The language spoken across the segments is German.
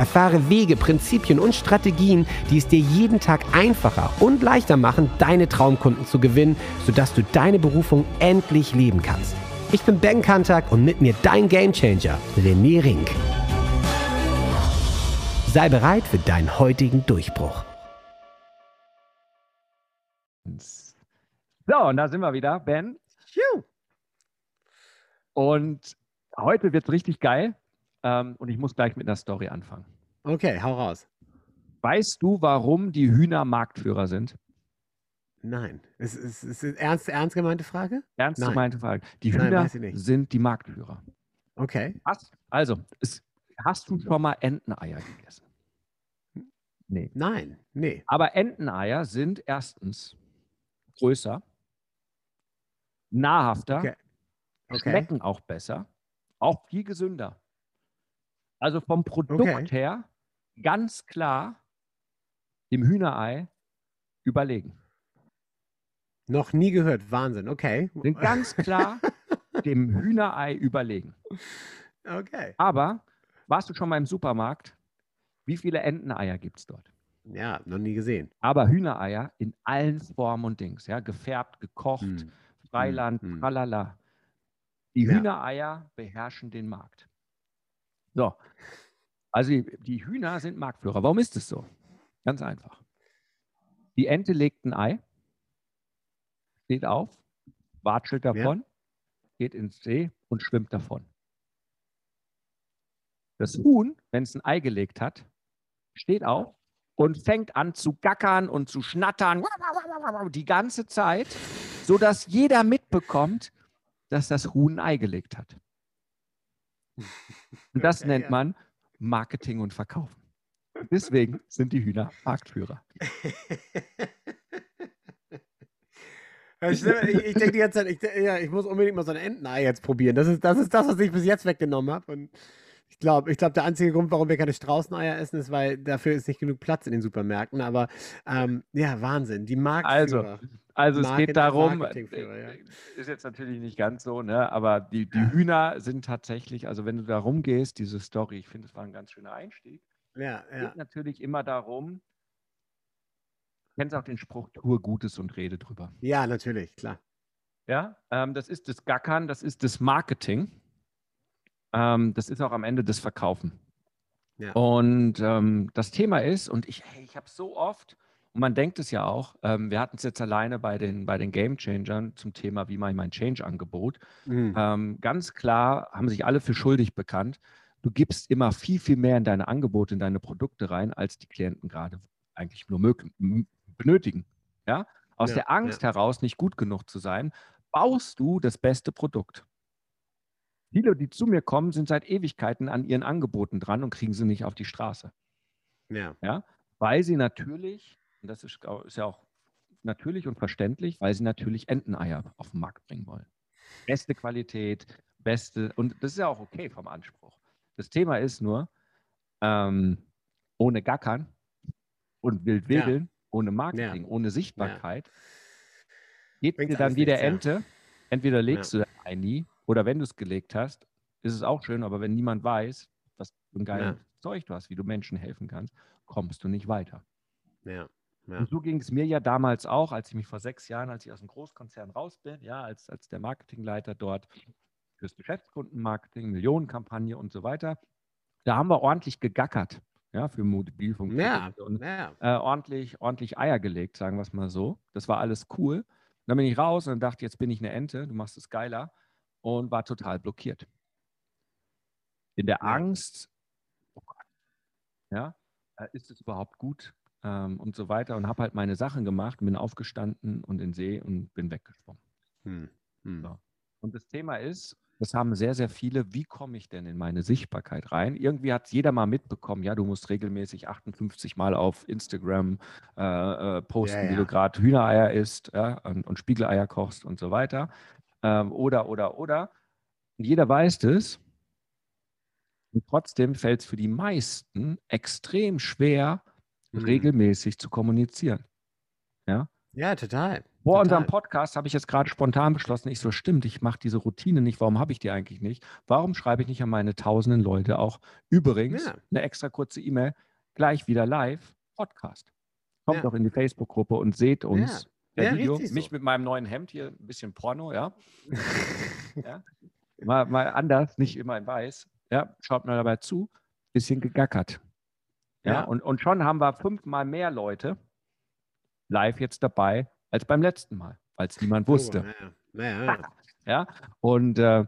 Erfahre Wege, Prinzipien und Strategien, die es dir jeden Tag einfacher und leichter machen, deine Traumkunden zu gewinnen, sodass du deine Berufung endlich leben kannst. Ich bin Ben Kantak und mit mir dein Gamechanger, René Rink. Sei bereit für deinen heutigen Durchbruch. So, und da sind wir wieder, Ben. Phew. Und heute wird es richtig geil. Ähm, und ich muss gleich mit einer Story anfangen. Okay, hau raus. Weißt du, warum die Hühner Marktführer sind? Nein. Ist es ist, ist ernst, ernst gemeinte Frage? Ernst Nein. gemeinte Frage. Die Nein, Hühner nicht. sind die Marktführer. Okay. Was? Also, es, hast du schon mal Enteneier gegessen? Nee. Nein. Nee. Aber Enteneier sind erstens größer, nahrhafter, Okay. Okay. schmecken auch besser, auch viel gesünder. Also vom Produkt Okay. her ganz klar dem Hühnerei überlegen. Noch nie gehört. Wahnsinn. Okay. Sind ganz klar dem Hühnerei überlegen. Okay. Aber warst du schon mal im Supermarkt? Wie viele Enteneier gibt es dort? Ja, noch nie gesehen. Aber Hühnereier in allen Formen und Dings, ja, gefärbt, gekocht, Hm. Freiland, hm. tralala. Die Ja. Hühnereier beherrschen den Markt. So. Also die, Hühner sind Marktführer. Warum ist es so? Ganz einfach. Die Ente legt ein Ei, steht auf, watschelt davon, geht ins See und schwimmt davon. Das Huhn, wenn es ein Ei gelegt hat, steht auf und fängt an zu gackern und zu schnattern die ganze Zeit, sodass jeder mitbekommt, dass das Huhn ein Ei gelegt hat. Und das Okay, nennt ja. man Marketing und Verkaufen. Deswegen sind die Hühner Marktführer. Stimmt. Ich, ich denke die ganze Zeit, ich, ja, ich muss unbedingt mal so ein Entenei jetzt probieren. Das ist, das ist das, was ich bis jetzt weggenommen habe. Und ich glaube, ich glaub, der einzige Grund, warum wir keine Straußeneier essen, ist, weil dafür ist nicht genug Platz in den Supermärkten. Aber ähm, ja, Wahnsinn. Die Marktführer. Also es Market- geht darum, ja. äh, ist jetzt natürlich nicht ganz so, ne? aber die, die Hühner sind tatsächlich, also wenn du da rumgehst, diese Story, ich finde, es war ein ganz schöner Einstieg, ja, ja. geht natürlich immer darum, kennst auch den Spruch, tue Gutes und rede drüber. Ja, natürlich, klar. Ja, ähm, das ist das Gackern, das ist das Marketing. Ähm, das ist auch am Ende das Verkaufen. Ja. Und ähm, das Thema ist, und ich, hey, ich habe so oft, und man denkt es ja auch, ähm, wir hatten es jetzt alleine bei den, bei den Game Changern zum Thema, wie mache ich mein Change-Angebot. Mhm. Ähm, ganz klar haben sich alle für schuldig bekannt. Du gibst immer viel, viel mehr in deine Angebote, in deine Produkte rein, als die Klienten gerade eigentlich nur mög- m- benötigen. Ja? Aus Ja, der Angst heraus, nicht gut genug zu sein, baust du das beste Produkt. Viele, die zu mir kommen, sind seit Ewigkeiten an ihren Angeboten dran und kriegen sie nicht auf die Straße. Ja. Ja? Weil sie natürlich, und das ist, ist ja auch natürlich und verständlich, weil sie natürlich Enteneier auf den Markt bringen wollen. Beste Qualität, beste, und das ist ja auch okay vom Anspruch. Das Thema ist nur, ähm, ohne Gackern und wild Ja. wedeln, ohne Marketing, ohne Sichtbarkeit, geht Bringt dir dann wie der ja. Ente. Entweder legst du dein Ei nie oder wenn du es gelegt hast, ist es auch schön, aber wenn niemand weiß, was für ein geiles Ja. Zeug du hast, wie du Menschen helfen kannst, kommst du nicht weiter. Ja. Ja. Und so ging es mir ja damals auch, als ich mich vor sechs Jahren, als ich aus dem Großkonzern raus bin, ja, als, als der Marketingleiter dort fürs Geschäftskundenmarketing, Millionenkampagne und so weiter. Da haben wir ordentlich gegackert, ja, für Mobilfunk Ja. und ja. äh, ordentlich, ordentlich Eier gelegt, sagen wir es mal so. Das war alles cool. Dann bin ich raus und dachte, jetzt bin ich eine Ente, du machst es geiler und war total blockiert. In der. Angst, oh Gott, ja, äh, ist es überhaupt gut ähm, und so weiter und habe halt meine Sachen gemacht, bin aufgestanden und in den See und bin weggeschwommen. Hm. Hm. So. Und das Thema ist, das haben sehr, sehr viele. Wie komme ich denn in meine Sichtbarkeit rein? Irgendwie hat jeder mal mitbekommen, ja, du musst regelmäßig 58 Mal auf Instagram äh, äh, posten, ja, ja. wie du gerade Hühnereier isst ja, und, und, Spiegeleier kochst und so weiter. Ähm, oder, oder, oder. Und jeder weiß das. Und trotzdem fällt es für die meisten extrem schwer, mhm. regelmäßig zu kommunizieren. Ja, ja total. Vor total. unserem Podcast habe ich jetzt gerade spontan beschlossen, ich so, stimmt, ich mache diese Routine nicht. Warum habe ich die eigentlich nicht? Warum schreibe ich nicht an meine tausenden Leute auch übrigens ja. eine extra kurze E-Mail, gleich wieder live, Podcast. Kommt ja. doch in die Facebook-Gruppe und seht uns. Ja. ja Video, mich so. mit meinem neuen Hemd hier, ein bisschen Porno, ja. ja. Mal, mal anders, nicht immer in weiß. Ja, schaut mal dabei zu, bisschen gegackert. Ja, ja. Und, und schon haben wir fünfmal mehr Leute live jetzt dabei als beim letzten Mal, weil es niemand oh, wusste. Oh, ja, ja. ja, und äh,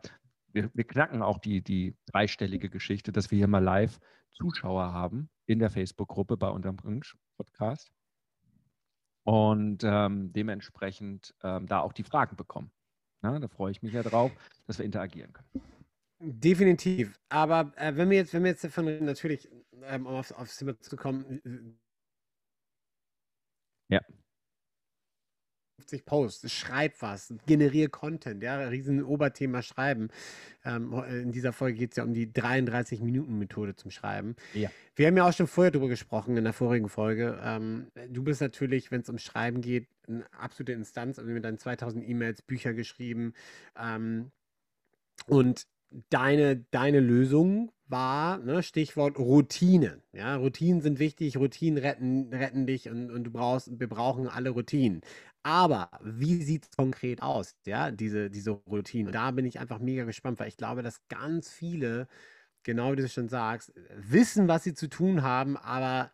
wir, wir, knacken auch die, die dreistellige Geschichte, dass wir hier mal live Zuschauer haben in der Facebook-Gruppe bei unserem Podcast und ähm, dementsprechend ähm, da auch die Fragen bekommen. Ja, da freue ich mich ja drauf, dass wir interagieren können. Definitiv. Aber äh, wenn wir jetzt, wenn wir jetzt davon reden, natürlich, ähm, um aufs, aufs Thema zu kommen. Ja. 50 Posts, schreib was, generiere Content, ja, riesen Oberthema Schreiben. Ähm, in dieser Folge geht es ja um die 33-Minuten-Methode zum Schreiben. Ja. Wir haben ja auch schon vorher darüber gesprochen in der vorigen Folge. Ähm, du bist natürlich, wenn es um Schreiben geht, eine absolute Instanz. Also mit deinen 2000 E-Mails, Bücher geschrieben. Ähm, und deine, deine Lösung war, ne, Stichwort Routine. Ja, Routinen sind wichtig, Routinen retten, retten dich und, und du brauchst, wir brauchen alle Routinen. Aber wie sieht es konkret aus, ja, diese, diese Routine? Da bin ich einfach mega gespannt, weil ich glaube, dass ganz viele, genau wie du schon sagst, wissen, was sie zu tun haben, aber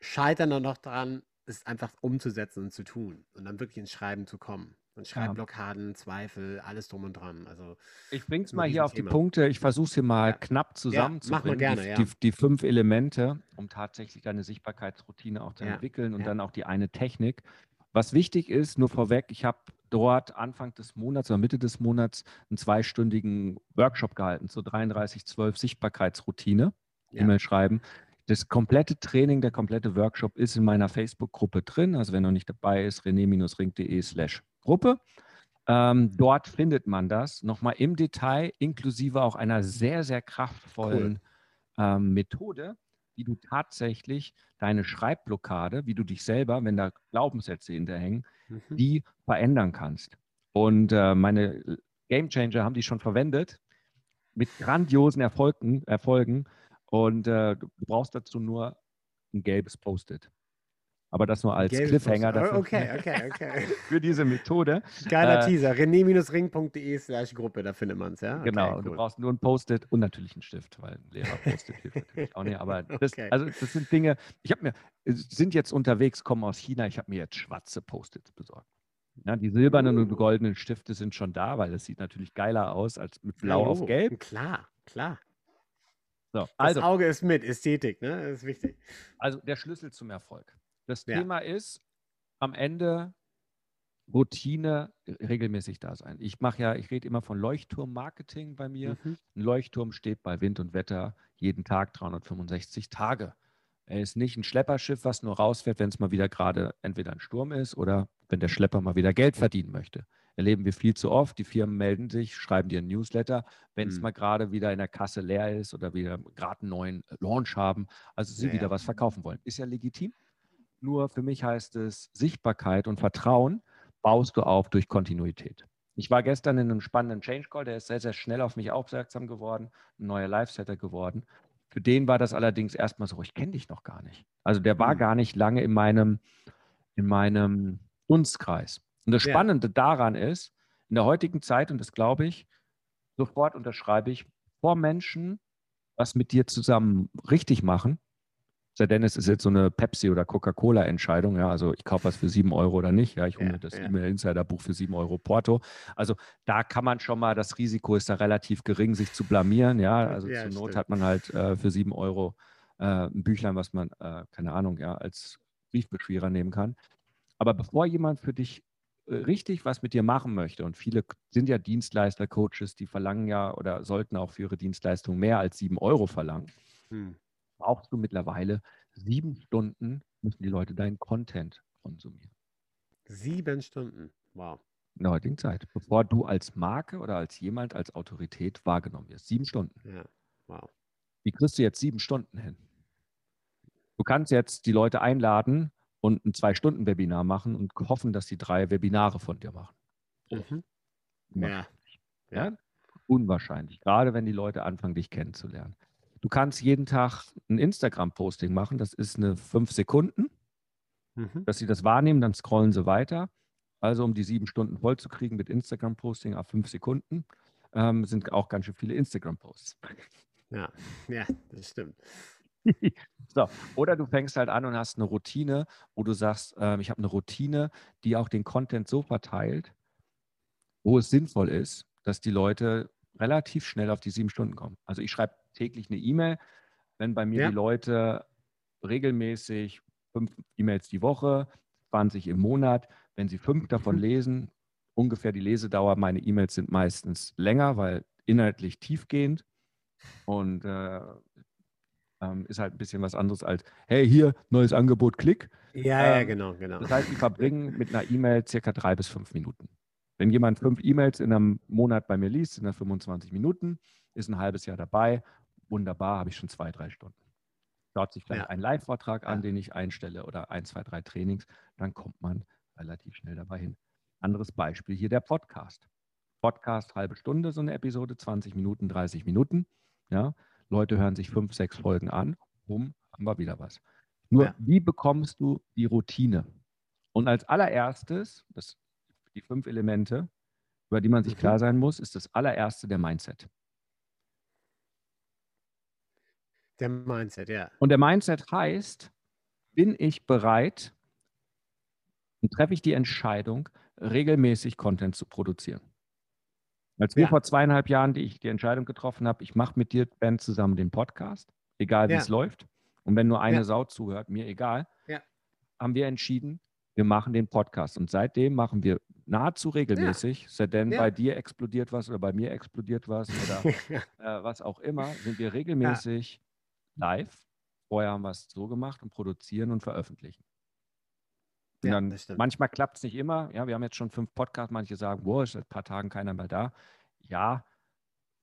scheitern dann noch daran, es einfach umzusetzen und zu tun und dann wirklich ins Schreiben zu kommen. Und Schreibblockaden, ja. Zweifel, alles drum und dran. Also, ich bringe es mal hier auf Thema. die Punkte. Ich versuche es hier mal ja. knapp zusammenzubringen. Ja, gerne, die, die, die, fünf Elemente, um tatsächlich deine Sichtbarkeitsroutine auch zu entwickeln und dann auch die eine Technik. Was wichtig ist, nur vorweg, ich habe dort Anfang des Monats oder Mitte des Monats einen zweistündigen Workshop gehalten zur 3312 Sichtbarkeitsroutine. E-Mail schreiben. Das komplette Training, der komplette Workshop ist in meiner Facebook-Gruppe drin. Also wenn noch nicht dabei ist, rené-ring.de slash Gruppe. Ähm, dort findet man das nochmal im Detail, inklusive auch einer sehr, sehr kraftvollen cool. ähm, Methode, wie du tatsächlich deine Schreibblockade, wie du dich selber, wenn da Glaubenssätze hinterhängen, mhm. die verändern kannst. Und äh, meine Game Changer haben die schon verwendet mit grandiosen Erfolgen. Erfolgen und äh, du brauchst dazu nur ein gelbes Post-it. Aber das nur als Gelb Cliffhanger dafür, okay, okay, okay. für diese Methode. Geiler äh, Teaser. rené-ring.de slash Gruppe, da findet man es, ja? Okay, genau, cool. du brauchst nur ein Post-it und natürlich einen Stift, weil ein Lehrer Post-it hilft natürlich auch nicht. Aber das, okay. also das sind Dinge, ich habe mir, sind jetzt unterwegs, kommen aus China, ich habe mir jetzt schwarze Post-its besorgt. Ja, die silbernen uh. und goldenen Stifte sind schon da, weil das sieht natürlich geiler aus als mit Blau oh, auf Gelb. Klar, klar. So, also, das Auge ist mit, Ästhetik, ne? Das ist wichtig. Also der Schlüssel zum Erfolg. Das ja. Thema ist am Ende Routine regelmäßig da sein. Ich mache ja, ich rede immer von Leuchtturm-Marketing bei mir. Mhm. Ein Leuchtturm steht bei Wind und Wetter jeden Tag 365 Tage. Er ist nicht ein Schlepperschiff, was nur rausfährt, wenn es mal wieder gerade entweder ein Sturm ist oder wenn der Schlepper mal wieder Geld verdienen möchte. Erleben wir viel zu oft. Die Firmen melden sich, schreiben dir ein Newsletter, wenn es mhm. mal gerade wieder in der Kasse leer ist oder wieder gerade einen neuen Launch haben, also sie ja, wieder was verkaufen wollen. Ist ja legitim. Nur für mich heißt es, Sichtbarkeit und Vertrauen baust du auf durch Kontinuität. Ich war gestern in einem spannenden Change Call, der ist sehr, sehr schnell auf mich aufmerksam geworden, ein neuer Live-Setter geworden. Für den war das allerdings erstmal so, ich kenne dich noch gar nicht. Also der war mhm. gar nicht lange in meinem, in meinem Dunstkreis. Und das Spannende ja. daran ist, in der heutigen Zeit, und das glaube ich, sofort unterschreibe ich, vor Menschen was mit dir zusammen richtig machen, sei denn, es ist jetzt so eine Pepsi- oder Coca-Cola-Entscheidung. Ja, also ich kaufe was für sieben Euro oder nicht. Ja, ich hole ja, mir das ja. E-Mail-Insider-Buch für sieben Euro Porto. Also da kann man schon mal, das Risiko ist da relativ gering, sich zu blamieren. Ja, also ja, zur Not hat man halt äh, für sieben Euro äh, ein Büchlein, was man, äh, keine Ahnung, ja, als Briefbeschwerer nehmen kann. Aber bevor jemand für dich äh, richtig was mit dir machen möchte, und viele sind ja Dienstleister, Coaches, die verlangen ja oder sollten auch für ihre Dienstleistung mehr als sieben Euro verlangen, hm. Brauchst du mittlerweile sieben Stunden, müssen die Leute deinen Content konsumieren. Sieben Stunden, wow. In der heutigen Zeit, bevor du als Marke oder als jemand, als Autorität wahrgenommen wirst. Sieben Stunden. Ja, wow. Wie kriegst du jetzt sieben Stunden hin? Du kannst jetzt die Leute einladen und ein Zwei-Stunden-Webinar machen und hoffen, dass sie drei Webinare von dir machen. Mhm. Ja. ja. Unwahrscheinlich, gerade wenn die Leute anfangen, dich kennenzulernen. Du kannst jeden Tag ein Instagram-Posting machen, das ist eine fünf Sekunden, mhm. dass sie das wahrnehmen, dann scrollen sie weiter. Also um die sieben Stunden voll zu kriegen mit Instagram-Posting auf fünf Sekunden, ähm, sind auch ganz schön viele Instagram-Posts. Ja, ja, das stimmt. so, oder du fängst halt an und hast eine Routine, wo du sagst, äh, ich habe eine Routine, die auch den Content so verteilt, wo es sinnvoll ist, dass die Leute relativ schnell auf die sieben Stunden kommen. Also ich schreibe täglich eine E-Mail, wenn bei mir ja. die Leute regelmäßig fünf E-Mails die Woche, 20 im Monat, wenn sie fünf davon mhm. lesen, ungefähr die Lesedauer, meine E-Mails sind meistens länger, weil inhaltlich tiefgehend und äh, ähm, ist halt ein bisschen was anderes als, hey, hier, neues Angebot, klick. Ja, ähm, ja, genau, genau. Das heißt, die verbringen mit einer E-Mail circa drei bis fünf Minuten. Wenn jemand fünf E-Mails in einem Monat bei mir liest, sind das 25 Minuten, ist ein halbes Jahr dabei, wunderbar, habe ich schon zwei, drei Stunden. Schaut sich vielleicht ja. einen Live-Vortrag an, den ich einstelle oder ein, zwei, drei Trainings, dann kommt man relativ schnell dabei hin. Anderes Beispiel hier der Podcast. Podcast halbe Stunde, so eine Episode, 20 Minuten, 30 Minuten. Ja, Leute hören sich fünf, sechs Folgen an, bumm, haben wir wieder was. Nur, ja. wie bekommst du die Routine? Und als allererstes, das, die fünf Elemente, über die man sich mhm. klar sein muss, ist das allererste der Mindset. Der Mindset, ja. Und der Mindset heißt, bin ich bereit und treffe ich die Entscheidung, regelmäßig Content zu produzieren? Als wir ja. vor zweieinhalb Jahren die ich die Entscheidung getroffen habe, ich mache mit dir, Ben, zusammen den Podcast, egal wie ja. es läuft. Und wenn nur eine ja. Sau zuhört, mir egal, haben wir entschieden, wir machen den Podcast. Und seitdem machen wir nahezu regelmäßig, ja. sei denn bei dir explodiert was oder bei mir explodiert was oder äh, was auch immer, sind wir regelmäßig live. Vorher haben wir es so gemacht und produzieren und veröffentlichen. Und ja, dann, manchmal klappt es nicht immer. Ja, wir haben jetzt schon fünf Podcasts. Manche sagen, boah, ist seit ein paar Tagen keiner mehr da. Ja,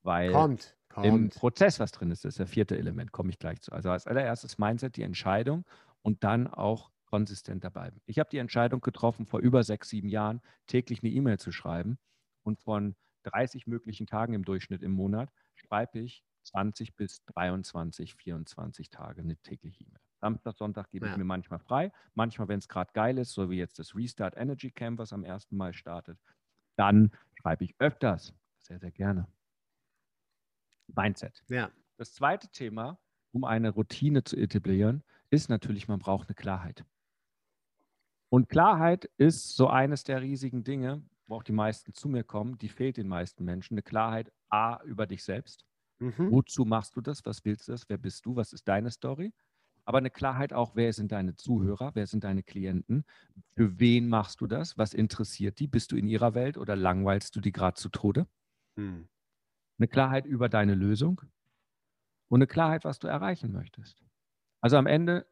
weil kommt, kommt. im Prozess was drin ist. Das ist das vierte Element, komme ich gleich zu. Also als allererstes Mindset, die Entscheidung und dann auch konsistent dabei. Ich habe die Entscheidung getroffen, vor über sechs, sieben Jahren täglich eine E-Mail zu schreiben. Und von 30 möglichen Tagen im Durchschnitt im Monat schreibe ich 20 bis 23, 24 Tage eine tägliche E-Mail. Samstag, Sonntag gebe ja. ich mir manchmal frei. Manchmal, wenn es gerade geil ist, so wie jetzt das Restart Energy Camp, was am 1. Mai startet, dann schreibe ich öfters. Sehr, sehr gerne. Mindset. Ja. Das zweite Thema, um eine Routine zu etablieren, ist natürlich, man braucht eine Klarheit. Und Klarheit ist so eines der riesigen Dinge, wo auch die meisten zu mir kommen, die fehlt den meisten Menschen. Eine Klarheit A über dich selbst. Mhm. Wozu machst du das? Was willst du das? Wer bist du? Was ist deine Story? aber eine Klarheit auch, wer sind deine Zuhörer, wer sind deine Klienten, für wen machst du das, was interessiert die, bist du in ihrer Welt oder langweilst du die gerade zu Tode? Hm. Eine Klarheit über deine Lösung und eine Klarheit, was du erreichen möchtest. Also am Ende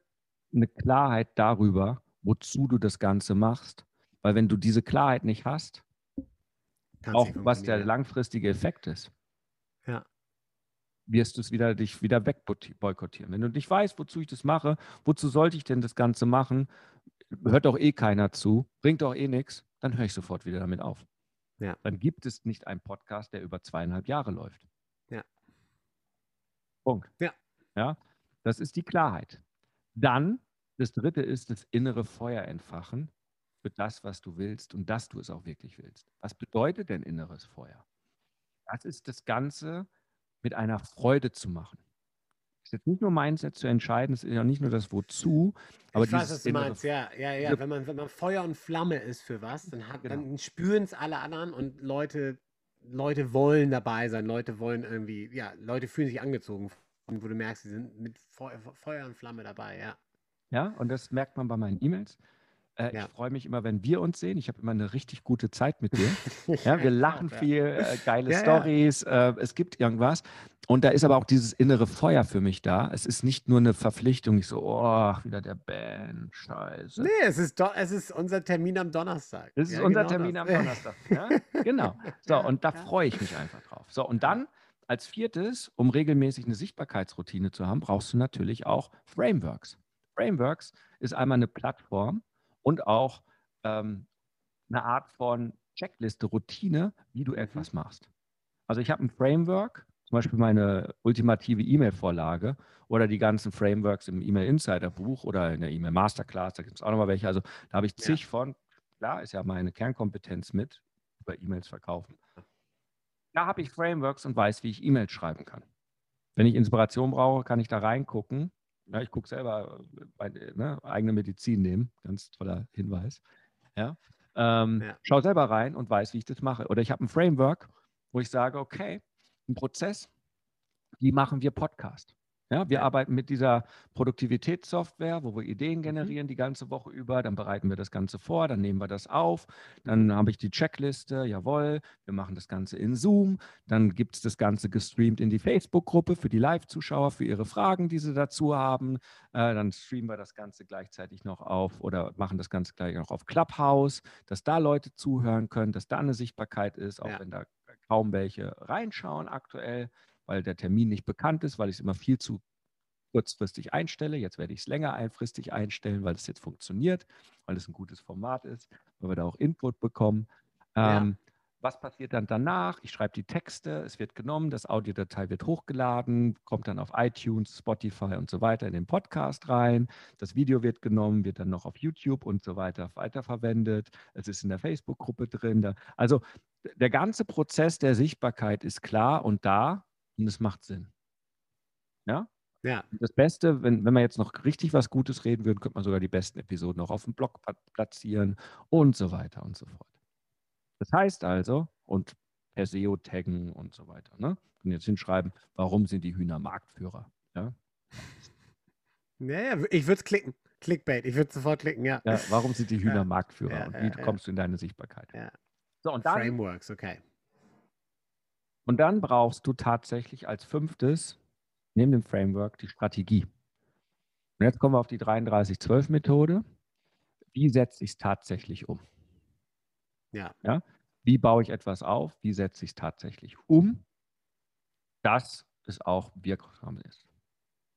eine Klarheit darüber, wozu du das Ganze machst, weil wenn du diese Klarheit nicht hast, Kann's auch was der langfristige Effekt ist, wirst du es wieder dich wieder wegboykottieren. Wenn du nicht weißt, wozu ich das mache, wozu sollte ich denn das Ganze machen, hört doch eh keiner zu, bringt doch eh nichts, dann höre ich sofort wieder damit auf. Ja. Dann gibt es nicht einen Podcast, der über zweieinhalb Jahre läuft. Ja. Punkt. Ja. Ja, das ist die Klarheit. Dann, das dritte ist das innere Feuer entfachen für das, was du willst und dass du es auch wirklich willst. Was bedeutet denn inneres Feuer? Das ist das Ganze, mit einer Freude zu machen. Es ist jetzt nicht nur Mindset zu entscheiden, es ist ja nicht nur das Wozu, aber ich weiß, was du meinst, ja, ja, ja. Wenn man, wenn man Feuer und Flamme ist für was, dann, genau. dann spüren es alle anderen und Leute, Leute wollen dabei sein, Leute wollen irgendwie, ja, Leute fühlen sich angezogen, wo du merkst, sie sind mit Feuer, Feuer und Flamme dabei, ja. Ja, und das merkt man bei meinen E-Mails. Äh, Ja. Ich freue mich immer, wenn wir uns sehen. Ich habe immer eine richtig gute Zeit mit dir. Ja, wir lachen viel, äh, geile Ja. Stories, äh, es gibt irgendwas. Und da ist aber auch dieses innere Feuer für mich da. Es ist nicht nur eine Verpflichtung, ich so, oh, wieder der Ben, scheiße. Nee, es ist, do, es ist unser Termin am Donnerstag. Das ist unser genau Termin das. am Donnerstag. Genau. So, und da freue ich mich einfach drauf. So, und dann als viertes, um regelmäßig eine Sichtbarkeitsroutine zu haben, brauchst du natürlich auch Frameworks. Frameworks ist einmal eine Plattform und auch ähm, eine Art von Checkliste, Routine, wie du etwas machst. Also ich habe ein Framework, zum Beispiel meine ultimative E-Mail-Vorlage oder die ganzen Frameworks im E-Mail Insider Buch oder in der E-Mail Masterclass, da gibt es auch nochmal welche. Also da habe ich Ja. zig von, klar, ist ja meine Kernkompetenz mit, über E-Mails verkaufen. Da habe ich Frameworks und weiß, wie ich E-Mails schreiben kann. Wenn ich Inspiration brauche, kann ich da reingucken. Ja, ich gucke selber, äh, bei, ne, eigene Medizin nehmen, ganz toller Hinweis. Ja. Ähm, Ja. Schau selber rein und weiß, wie ich das mache. Oder ich habe ein Framework, wo ich sage, okay, ein Prozess, wie machen wir Podcast? Ja, wir arbeiten mit dieser Produktivitätssoftware, wo wir Ideen Mhm. generieren die ganze Woche über. Dann bereiten wir das Ganze vor, dann nehmen wir das auf. Dann habe ich die Checkliste, jawohl, wir machen das Ganze in Zoom. Dann gibt es das Ganze gestreamt in die Facebook-Gruppe für die Live-Zuschauer, für ihre Fragen, die sie dazu haben. Äh, dann streamen wir das Ganze gleichzeitig noch auf oder machen das Ganze gleich noch auf Clubhouse, dass da Leute zuhören können, dass da eine Sichtbarkeit ist, auch Ja. wenn da kaum welche reinschauen aktuell, weil der Termin nicht bekannt ist, weil ich es immer viel zu kurzfristig einstelle. Jetzt werde ich es länger einfristig einstellen, weil es jetzt funktioniert, weil es ein gutes Format ist, weil wir da auch Input bekommen. Ja. Ähm, was passiert dann danach? Ich schreibe die Texte, es wird genommen, das Audiodatei wird hochgeladen, kommt dann auf iTunes, Spotify und so weiter in den Podcast rein. Das Video wird genommen, wird dann noch auf YouTube und so weiter weiterverwendet. Es ist in der Facebook-Gruppe drin. Da, also der ganze Prozess der Sichtbarkeit ist klar und da und es macht Sinn. Ja? Ja, Das Beste, wenn, wenn wir jetzt noch richtig was Gutes reden würden, könnte man sogar die besten Episoden auch auf dem Blog platzieren und so weiter und so fort. Das heißt also, und per SEO taggen und so weiter. Ne? Und jetzt hinschreiben, warum sind die Hühner Marktführer? Ja? ja, ja ich würde es klicken. Clickbait, ich würde sofort klicken, ja. Ja, warum sind die Hühner Ja, Marktführer? und wie kommst du in deine Sichtbarkeit? Ja. So, und dann, Frameworks, okay. Und dann brauchst du tatsächlich als fünftes, neben dem Framework, die Strategie. Und jetzt kommen wir auf die 3312-Methode. Wie setze ich es tatsächlich um? Ja. Wie baue ich etwas auf? Wie setze ich es tatsächlich um? Dass es auch wirksam ist.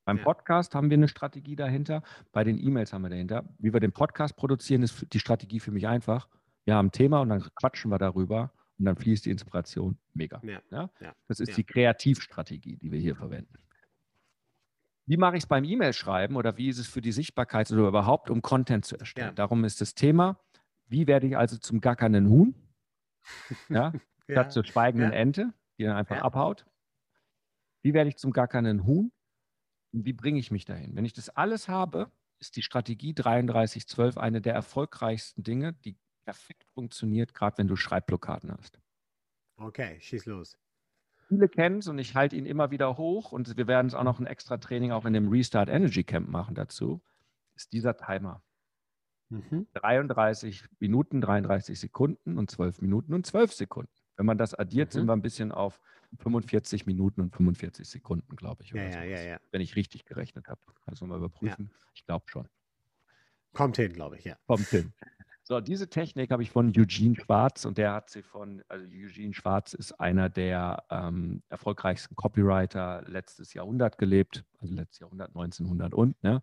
Beim Ja. Podcast haben wir eine Strategie dahinter. Bei den E-Mails haben wir dahinter. Wie wir den Podcast produzieren, ist die Strategie für mich einfach. Wir haben ein Thema und dann quatschen wir darüber und dann fließt die Inspiration. Mega. Ja. Ja? Ja. Das ist Ja. die Kreativstrategie, die wir hier verwenden. Wie mache ich es beim E-Mail-Schreiben oder wie ist es für die Sichtbarkeit oder überhaupt, um Content zu erstellen? Darum ist das Thema, wie werde ich also zum gackernden Huhn? Ja, statt zur schweigenden. Ente, die dann einfach abhaut. Wie werde ich zum gackernden Huhn? Und wie bringe ich mich dahin? Wenn ich das alles habe, ist die Strategie 3312 eine der erfolgreichsten Dinge, die perfekt funktioniert, gerade wenn du Schreibblockaden hast. Okay, schieß los. Viele kennen es und ich halte ihn immer wieder hoch und wir werden es auch noch ein extra Training auch in dem Restart Energy Camp machen dazu, ist dieser Timer. Mhm. 33 Minuten, 33 Sekunden und 12 Minuten und 12 Sekunden. Wenn man das addiert, Mhm. sind wir ein bisschen auf 45 Minuten und 45 Sekunden, glaube ich. Ja, ja, ja, ja. Wenn ich richtig gerechnet habe. Kannst du mal überprüfen. Ich glaube schon. Kommt hin, glaube ich, ja. Kommt hin. So, diese Technik habe ich von Eugene Schwarz und der hat sie von, also Eugene Schwarz ist einer der ähm, erfolgreichsten Copywriter letztes Jahrhundert gelebt, also letztes Jahrhundert, 1900 und, ne?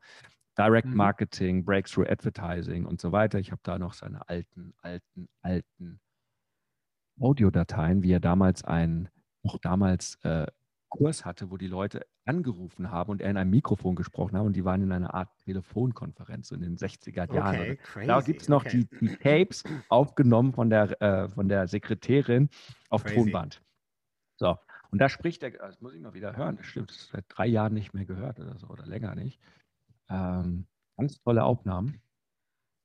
Direct Mhm. Marketing, Breakthrough Advertising und so weiter. Ich habe da noch seine alten, alten, alten Audiodateien, wie er damals einen, noch damals äh, Kurs hatte, wo die Leute angerufen haben und er in einem Mikrofon gesprochen haben und die waren in einer Art Telefonkonferenz in den 60er Jahren. Okay, crazy. da gibt es noch okay. die, die Tapes aufgenommen von der, äh, von der Sekretärin auf Crazy. Tonband. So, und da spricht er, das muss ich mal wieder hören, das stimmt, das ist seit drei Jahren nicht mehr gehört oder so oder länger nicht. Ähm, ganz tolle Aufnahmen.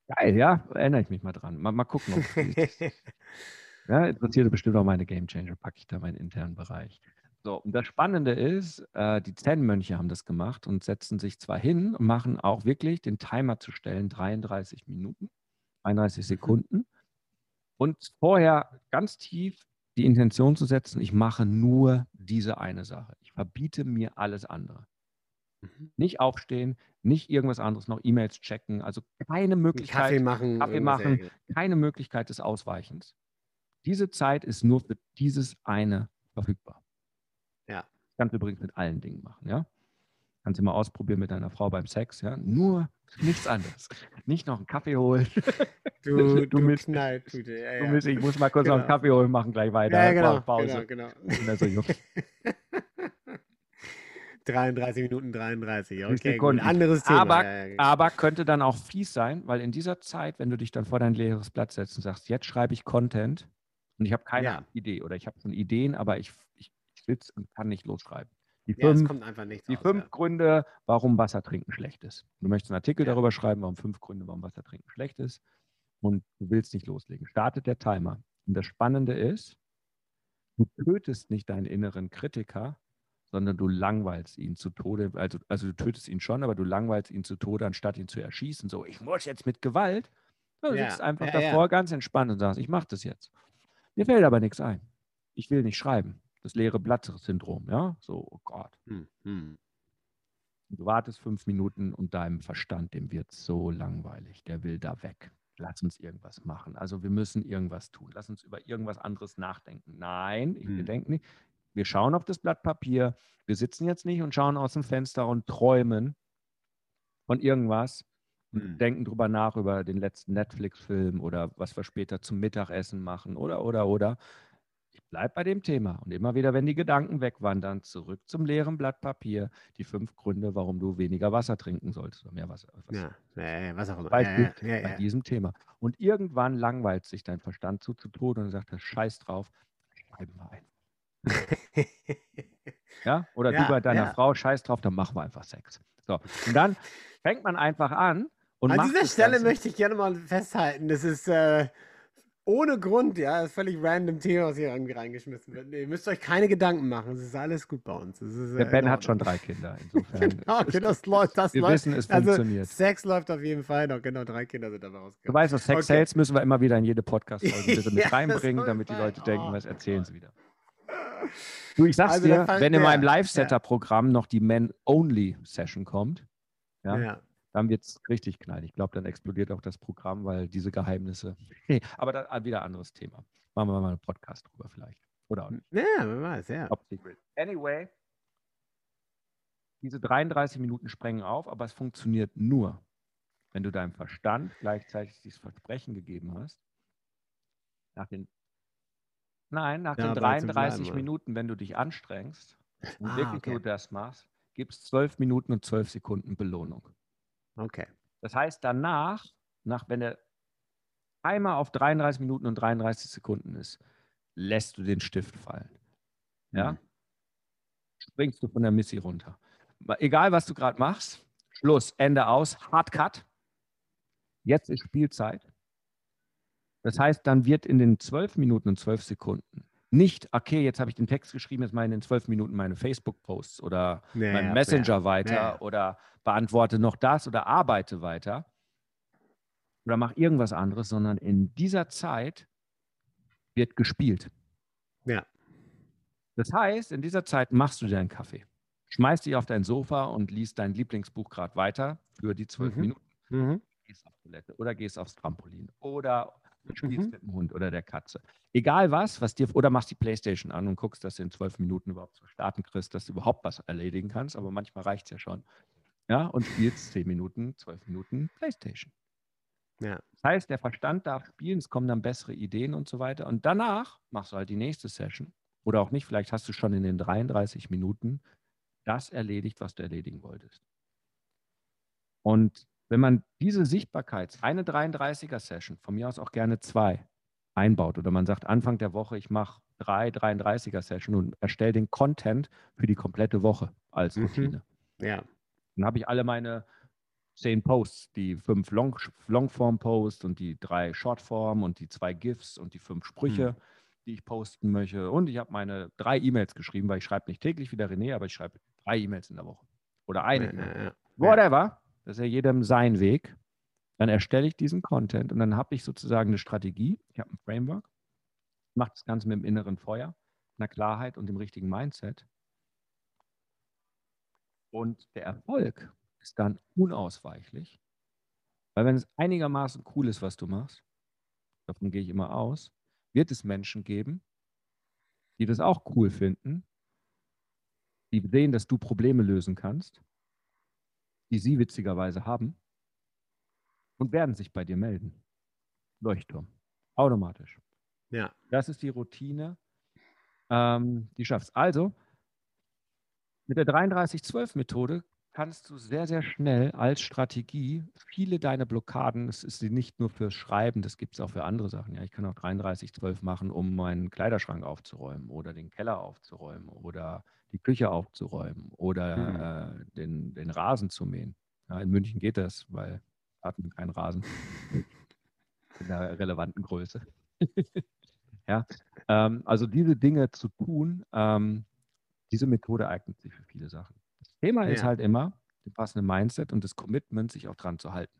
Geil, ja, erinnere ich mich mal dran. Mal, mal gucken, ob ja, interessiert bestimmt auch meine Game Changer, packe ich da meinen internen Bereich. So, und das Spannende ist, äh, die Zen-Mönche haben das gemacht und setzen sich zwar hin und machen auch wirklich den Timer zu stellen, 33 Minuten. 33 Sekunden. Und vorher ganz tief die Intention zu setzen, ich mache nur diese eine Sache. Ich verbiete mir alles andere. Mhm. Nicht aufstehen, nicht irgendwas anderes, noch E-Mails checken, also keine Möglichkeit, Kaffee machen. Kaffee machen, keine Möglichkeit des Ausweichens. Diese Zeit ist nur für dieses eine verfügbar. Ja. Kannst du übrigens mit allen Dingen machen, ja. Kannst du mal ausprobieren mit deiner Frau beim Sex, ja. Nur nichts anderes. Nicht noch einen Kaffee holen. Du, Du du, Mist. Knalltüte. Ja, Du ja. Mist, ich muss mal kurz noch einen Genau. Kaffee holen, machen gleich weiter. Ja, genau, Pause. genau, genau. Ich bin da so jung. 33 Minuten 33. Okay, gut. Anderes Thema. Aber, ja, ja. aber könnte dann auch fies sein, weil in dieser Zeit, wenn du dich dann vor dein leeres Blatt setzt und sagst, jetzt schreibe ich Content und ich habe keine Ja. Idee oder ich habe schon Ideen, aber ich, ich, ich sitze und kann nicht losschreiben. Die ja, fünf, die raus, fünf ja. Gründe, warum Wasser trinken schlecht ist. Du möchtest einen Artikel Ja. darüber schreiben, warum fünf Gründe, warum Wasser trinken schlecht ist und du willst nicht loslegen. Startet der Timer. Und das Spannende ist, du tötest nicht deinen inneren Kritiker, sondern du langweilst ihn zu Tode. Also, also du tötest ihn schon, aber du langweilst ihn zu Tode, anstatt ihn zu erschießen. So, ich muss jetzt mit Gewalt. Du Ja, sitzt einfach davor ganz entspannt und sagst, ich mache das jetzt. Mir fällt aber nichts ein. Ich will nicht schreiben. Das leere Blatt-Syndrom, ja? So, oh Gott. Hm, hm. Du wartest fünf Minuten und deinem Verstand, dem wird so langweilig. Der will da weg. Lass uns irgendwas machen. Also wir müssen irgendwas tun. Lass uns über irgendwas anderes nachdenken. Nein, ich, wir Hm. denken nicht. Wir schauen auf das Blatt Papier. Wir sitzen jetzt nicht und schauen aus dem Fenster und träumen von irgendwas und Hm. denken drüber nach über den letzten Netflix-Film oder was wir später zum Mittagessen machen oder, oder, oder. Ich bleibe bei dem Thema und immer wieder, wenn die Gedanken wegwandern, zurück zum leeren Blatt Papier, die fünf Gründe, warum du weniger Wasser trinken solltest oder mehr Wasser. Was Ja, ja, ja, was auch immer. Beispiel ja, ja, bei ja, ja. diesem Thema. Und irgendwann langweilt sich dein Verstand zu, zu Tode und sagt, scheiß drauf, schreiben wir ein. Ja? Oder du bei deiner. Frau, scheiß drauf, dann machen wir einfach Sex. So. Und dann fängt man einfach an und An dieser Stelle möchte ich gerne mal festhalten, das ist äh, ohne Grund, ja, das ist völlig random Thema, was hier irgendwie reingeschmissen wird. Nee, ihr müsst euch keine Gedanken machen, es ist alles gut bei uns. Der äh, Ben in hat schon drei Kinder. Insofern. Genau, ist- das läuft, das wir läuft. wissen, es also, funktioniert. Sex läuft auf jeden Fall noch, genau, drei Kinder sind dabei Du rausgekommen. weißt, was Sex Okay. Sales müssen wir immer wieder in jede Podcast-Folge bitte mit Ja, reinbringen, damit die Leute sein. denken, Oh, was erzählen sie wieder. Du, ich sag's Also, dir, wenn in meinem Live-Setter-Programm noch die Men-Only-Session kommt, ja, Ja. Dann wird es richtig knallen. Ich glaube, dann explodiert auch das Programm, weil diese Geheimnisse. Nee, aber da ah, wieder ein anderes Thema. Machen wir mal einen Podcast drüber vielleicht. Oder auch nicht. ja, wer weiß, ja. Top Secret. Anyway, diese 33 Minuten sprengen auf, aber es funktioniert nur, wenn du deinem Verstand gleichzeitig dieses Versprechen gegeben hast. Nach den Nein, nach den Dabei zu 33 bleiben, ja. Minuten, wenn du dich anstrengst und Ah, wirklich okay. nur das machst, gibt es 12 Minuten und 12 Sekunden Belohnung. Okay. Das heißt, danach, nach, wenn der Timer auf 33 Minuten und 33 Sekunden ist, lässt du den Stift fallen. Ja? Mhm. Springst du von der Missy runter. Egal, was du gerade machst, Schluss, Ende aus, Hard Cut. Jetzt ist Spielzeit. Das heißt, dann wird in den 12 Minuten und 12 Sekunden nicht, okay, jetzt habe ich den Text geschrieben, jetzt mache ich in 12 Minuten meine Facebook-Posts oder Ja, mein ja, Messenger weiter Ja, ja. oder beantworte noch das oder arbeite weiter oder mach irgendwas anderes, sondern in dieser Zeit wird gespielt. Ja. Das heißt, in dieser Zeit machst du dir einen Kaffee, schmeißt dich auf dein Sofa und liest dein Lieblingsbuch gerade weiter für die zwölf Mhm. Minuten. Mhm. Gehst auf Toilette oder gehst aufs Trampolin oder spielst Mhm. mit dem Hund oder der Katze. Egal was, was dir, oder machst die Playstation an und guckst, dass du in zwölf Minuten überhaupt zu starten kriegst, dass du überhaupt was erledigen kannst, aber manchmal reicht es ja schon. Ja, und spielst zehn Minuten, zwölf Minuten Playstation. Ja. Das heißt, der Verstand darf spielen, es kommen dann bessere Ideen und so weiter. Und danach machst du halt die nächste Session. Oder auch nicht, vielleicht hast du schon in den 33 Minuten das erledigt, was du erledigen wolltest. Und wenn man diese Sichtbarkeit, eine 33er-Session, von mir aus auch gerne zwei, einbaut oder man sagt Anfang der Woche, ich mache drei 33er-Session und erstelle den Content für die komplette Woche als Mhm. Routine. Ja. Dann habe ich alle meine zehn Posts, die fünf Long, Longform-Posts und die drei Shortform und die zwei GIFs und die fünf Sprüche, die ich posten möchte. Und ich habe meine drei E-Mails geschrieben, weil ich schreibe nicht täglich wie der René, aber ich schreibe drei E-Mails in der Woche. Oder eine. Ja, ja, ja. Whatever. Das ist ja jedem sein Weg. Dann erstelle ich diesen Content und dann habe ich sozusagen eine Strategie. Ich habe ein Framework, mache das Ganze mit dem inneren Feuer, einer Klarheit und dem richtigen Mindset. Und der Erfolg ist dann unausweichlich, weil wenn es einigermaßen cool ist, was du machst, davon gehe ich immer aus, wird es Menschen geben, die das auch cool finden, die sehen, dass du Probleme lösen kannst, die sie witzigerweise haben und werden sich bei dir melden. Leuchtturm. Automatisch. Ja. Das ist die Routine, ähm, die schaffst. Also, mit der 3312-Methode kannst du sehr, sehr schnell als Strategie viele deiner Blockaden, das ist sie nicht nur fürs Schreiben, das gibt es auch für andere Sachen. Ja, ich kann auch 3312 machen, um meinen Kleiderschrank aufzuräumen oder den Keller aufzuräumen oder die Küche aufzuräumen oder mhm. äh, den, den Rasen zu mähen. Ja, in München geht das, weil hatten wir keinen Rasen in der relevanten Größe. ja, ähm, also diese Dinge zu tun, ähm, diese Methode eignet sich für viele Sachen. Thema ja. ist halt immer das passende Mindset und das Commitment, sich auch dran zu halten.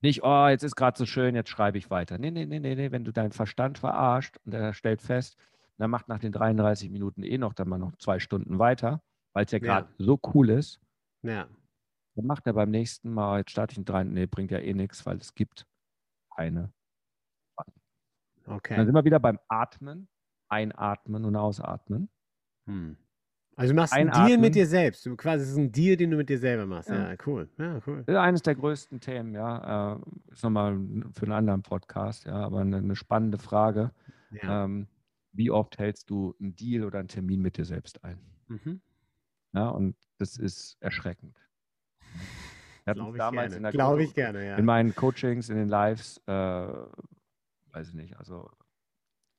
Nicht, oh, jetzt ist gerade so schön, jetzt schreibe ich weiter. Nee, nee, nee, nee, nee, wenn du deinen Verstand verarscht und er stellt fest, er macht nach den 33 Minuten eh noch dann mal noch zwei Stunden weiter, weil es ja gerade ja. so cool ist. Ja. Dann macht er beim nächsten Mal, jetzt starte ich in drei, nee, bringt ja eh nichts, weil es gibt keine. Okay. Dann sind wir wieder beim Atmen, Einatmen und Ausatmen. Hm. Also du machst einen Deal mit dir selbst. Du quasi es ist ein Deal, den du mit dir selber machst. Ja, ja cool. Ja, cool. Das ist eines der größten Themen, ja. Äh, ist nochmal für einen anderen Podcast, ja, aber eine, eine spannende Frage. Ja. Ähm, wie oft hältst du einen Deal oder einen Termin mit dir selbst ein? Mhm. Ja, und das ist erschreckend. Glaube ich damals gerne. Glaube ich gerne, ja. In meinen Coachings, in den Lives, äh, weiß ich nicht, also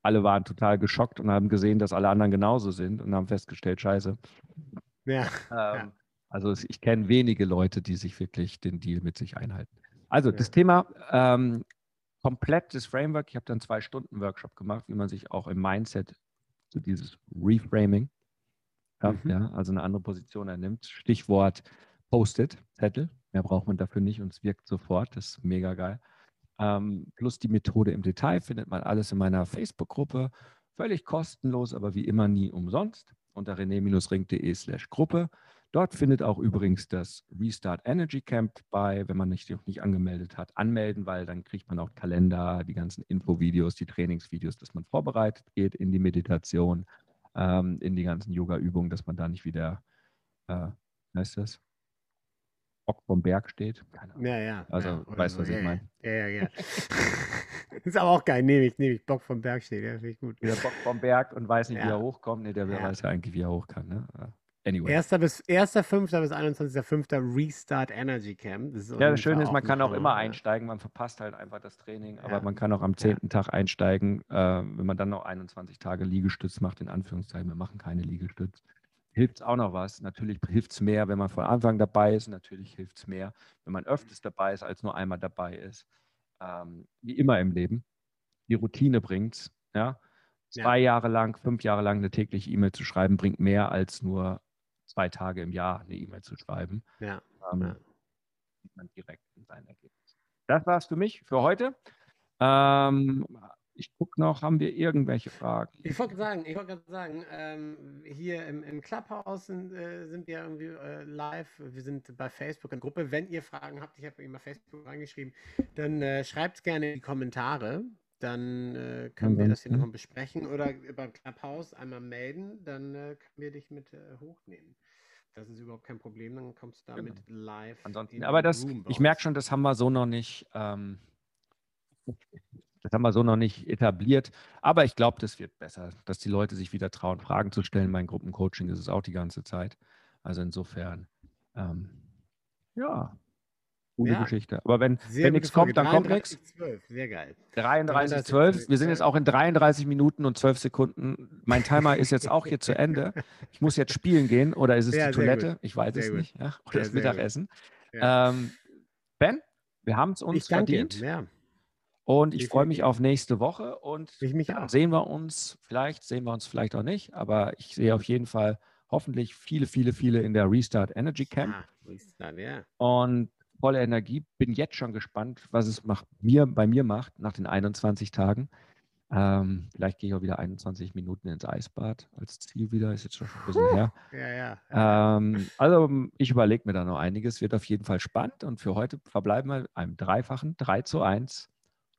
alle waren total geschockt und haben gesehen, dass alle anderen genauso sind und haben festgestellt, scheiße. Ja. Ähm, ja. Also ich kenne wenige Leute, die sich wirklich den Deal mit sich einhalten. Also ja. das Thema ähm, komplettes Framework. Ich habe dann zwei Stunden Workshop gemacht, wie man sich auch im Mindset so dieses Reframing, ja, mhm. ja, also eine andere Position ernimmt. Stichwort Post-it, Zettel. Mehr braucht man dafür nicht und es wirkt sofort. Das ist mega geil. Ähm, plus die Methode im Detail findet man alles in meiner Facebook-Gruppe. Völlig kostenlos, aber wie immer nie umsonst unter rené-ring.de slash Gruppe. Dort findet auch übrigens das Restart Energy Camp bei, wenn man sich noch nicht angemeldet hat, anmelden, weil dann kriegt man auch Kalender, die ganzen Infovideos, die Trainingsvideos, dass man vorbereitet geht in die Meditation, ähm, in die ganzen Yoga-Übungen, dass man da nicht wieder, äh, heißt das? Bock vom Berg steht. Keine Ahnung. Ja, ja. Also, ja, weißt du, was ja, ich meine? Ja, ja, ja. ist aber auch geil. Nehme ich, nehme ich. Bock vom Berg steht. Ja, finde ich gut. Der Bock vom Berg und weiß nicht, ja. wie er hochkommt. Nee, der weiß ja eigentlich, wie er hoch kann. Ne? Anyway. 1. bis 1.5. bis 21.5. Restart Energy Camp. Das ja, das Schöne ist, man kann auch immer einsteigen. Man verpasst halt einfach das Training, aber man kann auch am 10. Tag einsteigen, äh, wenn man dann noch 21 Tage Liegestütz macht, in Anführungszeichen. Wir machen keine Liegestütz hilft es auch noch was. Natürlich hilft es mehr, wenn man von Anfang dabei ist. Natürlich hilft es mehr, wenn man öfters dabei ist, als nur einmal dabei ist. Ähm, wie immer im Leben. Die Routine bringt es. Ja? Zwei ja. Jahre lang, fünf Jahre lang eine tägliche E-Mail zu schreiben, bringt mehr als nur zwei Tage im Jahr eine E-Mail zu schreiben. Ja. Ähm, ja. Sieht man direkt in seinen Ergebnissen. Das war's für mich für heute. Ähm, ich gucke noch, haben wir irgendwelche Fragen? Ich wollte sagen, ich wollte gerade sagen, ähm, hier im, im Clubhouse sind, äh, sind wir irgendwie äh, live. Wir sind bei Facebook in Gruppe. Wenn ihr Fragen habt, ich habe immer Facebook reingeschrieben, dann äh, schreibt es gerne in die Kommentare. Dann äh, können wir das hier nochmal besprechen oder beim Clubhouse einmal melden. Dann äh, können wir dich mit äh, hochnehmen. Das ist überhaupt kein Problem. Dann kommst du damit genau. live. Ansonsten, aber das, ich merke schon, das haben wir so noch nicht. Ähm, das haben wir so noch nicht etabliert. Aber ich glaube, das wird besser, dass die Leute sich wieder trauen, Fragen zu stellen. Mein Gruppencoaching ist es auch die ganze Zeit. Also insofern, ähm, ja, gute ja. Geschichte. Aber wenn, wenn nichts kommt, dann kommt nichts. Sehr geil. 33, 12. Wir sind jetzt auch in 33 Minuten und 12 Sekunden. Mein Timer ist jetzt auch hier zu Ende. Ich muss jetzt spielen gehen oder ist es ja, die Toilette? Ich weiß sehr es gut. nicht. Ja? Oder das Mittagessen. Ähm, ben, wir haben es uns verdient. Ja. Und ich freue mich auf nächste Woche und auch. sehen wir uns, vielleicht sehen wir uns vielleicht auch nicht, aber ich sehe auf jeden Fall hoffentlich viele, viele, viele in der Restart Energy Camp. Ah, Restart, ja. Und voller Energie, bin jetzt schon gespannt, was es macht, mir, bei mir macht nach den 21 Tagen. Ähm, vielleicht gehe ich auch wieder 21 Minuten ins Eisbad als Ziel wieder, ist jetzt schon ein bisschen her. Ja, ja. Ähm, also ich überlege mir da noch einiges, wird auf jeden Fall spannend und für heute verbleiben wir einem dreifachen 3 zu 1